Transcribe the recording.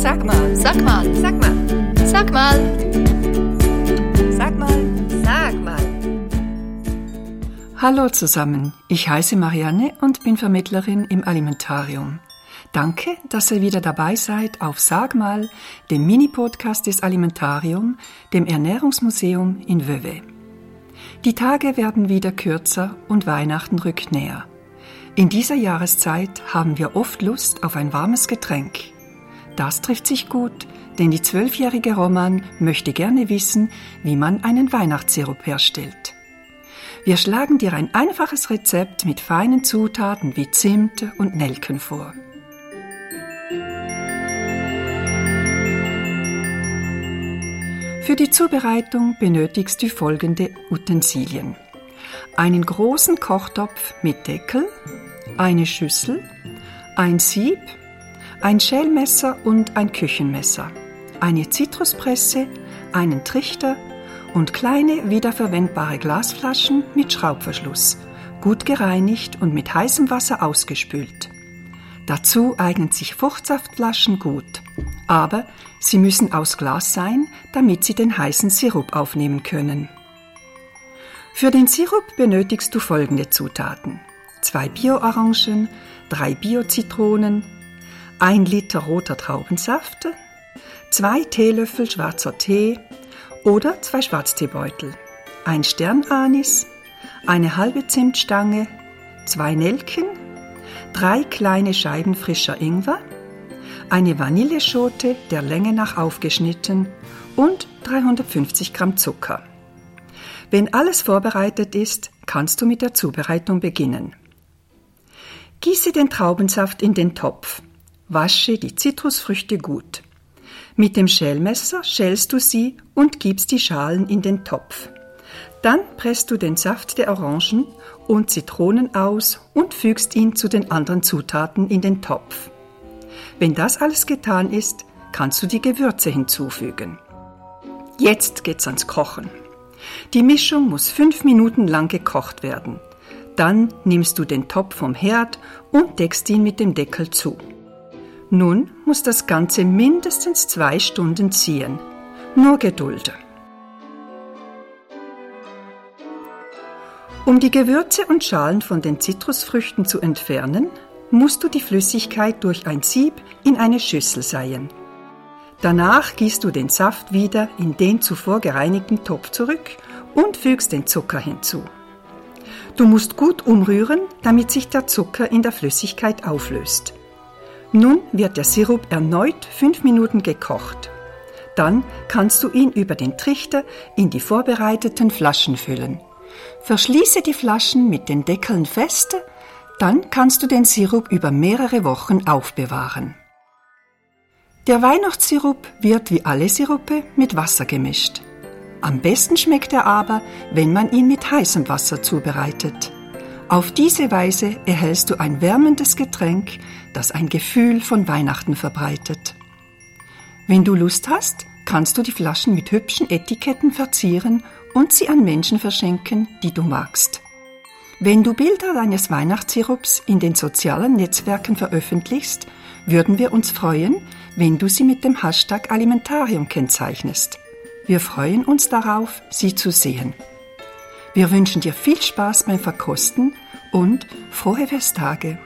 Sag mal, sag mal, sag mal, sag mal, sag mal, sag mal. Hallo zusammen, ich heiße Marianne und bin Vermittlerin im Alimentarium. Danke, dass ihr wieder dabei seid auf Sag mal, dem Mini-Podcast des Alimentarium, dem Ernährungsmuseum in Wöwe. Die Tage werden wieder kürzer und Weihnachten rückt näher. In dieser Jahreszeit haben wir oft Lust auf ein warmes Getränk. Das trifft sich gut, denn die zwölfjährige Roman möchte gerne wissen, wie man einen Weihnachtssirup herstellt. Wir schlagen dir ein einfaches Rezept mit feinen Zutaten wie Zimt und Nelken vor. Für die Zubereitung benötigst du folgende Utensilien. Einen großen Kochtopf mit Deckel, eine Schüssel, ein Sieb, ein Schälmesser und ein Küchenmesser, eine Zitruspresse, einen Trichter und kleine wiederverwendbare Glasflaschen mit Schraubverschluss, gut gereinigt und mit heißem Wasser ausgespült. Dazu eignen sich Fruchtsaftflaschen gut, aber sie müssen aus Glas sein, damit sie den heißen Sirup aufnehmen können. Für den Sirup benötigst du folgende Zutaten. Zwei Bio-Orangen, drei Bio-Zitronen, ein Liter roter Traubensaft, zwei Teelöffel schwarzer Tee oder zwei Schwarzteebeutel, ein Sternanis, eine halbe Zimtstange, zwei Nelken, drei kleine Scheiben frischer Ingwer, eine Vanilleschote der Länge nach aufgeschnitten und 350 Gramm Zucker. Wenn alles vorbereitet ist, kannst du mit der Zubereitung beginnen. Gieße den Traubensaft in den Topf. Wasche die Zitrusfrüchte gut. Mit dem Schälmesser schälst du sie und gibst die Schalen in den Topf. Dann presst du den Saft der Orangen und Zitronen aus und fügst ihn zu den anderen Zutaten in den Topf. Wenn das alles getan ist, kannst du die Gewürze hinzufügen. Jetzt geht's ans Kochen. Die Mischung muss fünf Minuten lang gekocht werden. Dann nimmst du den Topf vom Herd und deckst ihn mit dem Deckel zu. Nun muss das Ganze mindestens zwei Stunden ziehen. Nur Geduld. Um die Gewürze und Schalen von den Zitrusfrüchten zu entfernen, musst du die Flüssigkeit durch ein Sieb in eine Schüssel seien. Danach gießt du den Saft wieder in den zuvor gereinigten Topf zurück und fügst den Zucker hinzu. Du musst gut umrühren, damit sich der Zucker in der Flüssigkeit auflöst. Nun wird der Sirup erneut fünf Minuten gekocht. Dann kannst du ihn über den Trichter in die vorbereiteten Flaschen füllen. Verschließe die Flaschen mit den Deckeln fest, dann kannst du den Sirup über mehrere Wochen aufbewahren. Der Weihnachtssirup wird wie alle Sirupe mit Wasser gemischt. Am besten schmeckt er aber, wenn man ihn mit heißem Wasser zubereitet. Auf diese Weise erhältst du ein wärmendes Getränk, das ein Gefühl von Weihnachten verbreitet. Wenn du Lust hast, kannst du die Flaschen mit hübschen Etiketten verzieren und sie an Menschen verschenken, die du magst. Wenn du Bilder deines Weihnachtssirups in den sozialen Netzwerken veröffentlichst, würden wir uns freuen, wenn du sie mit dem Hashtag Alimentarium kennzeichnest. Wir freuen uns darauf, sie zu sehen. Wir wünschen dir viel Spaß beim Verkosten und frohe Festtage.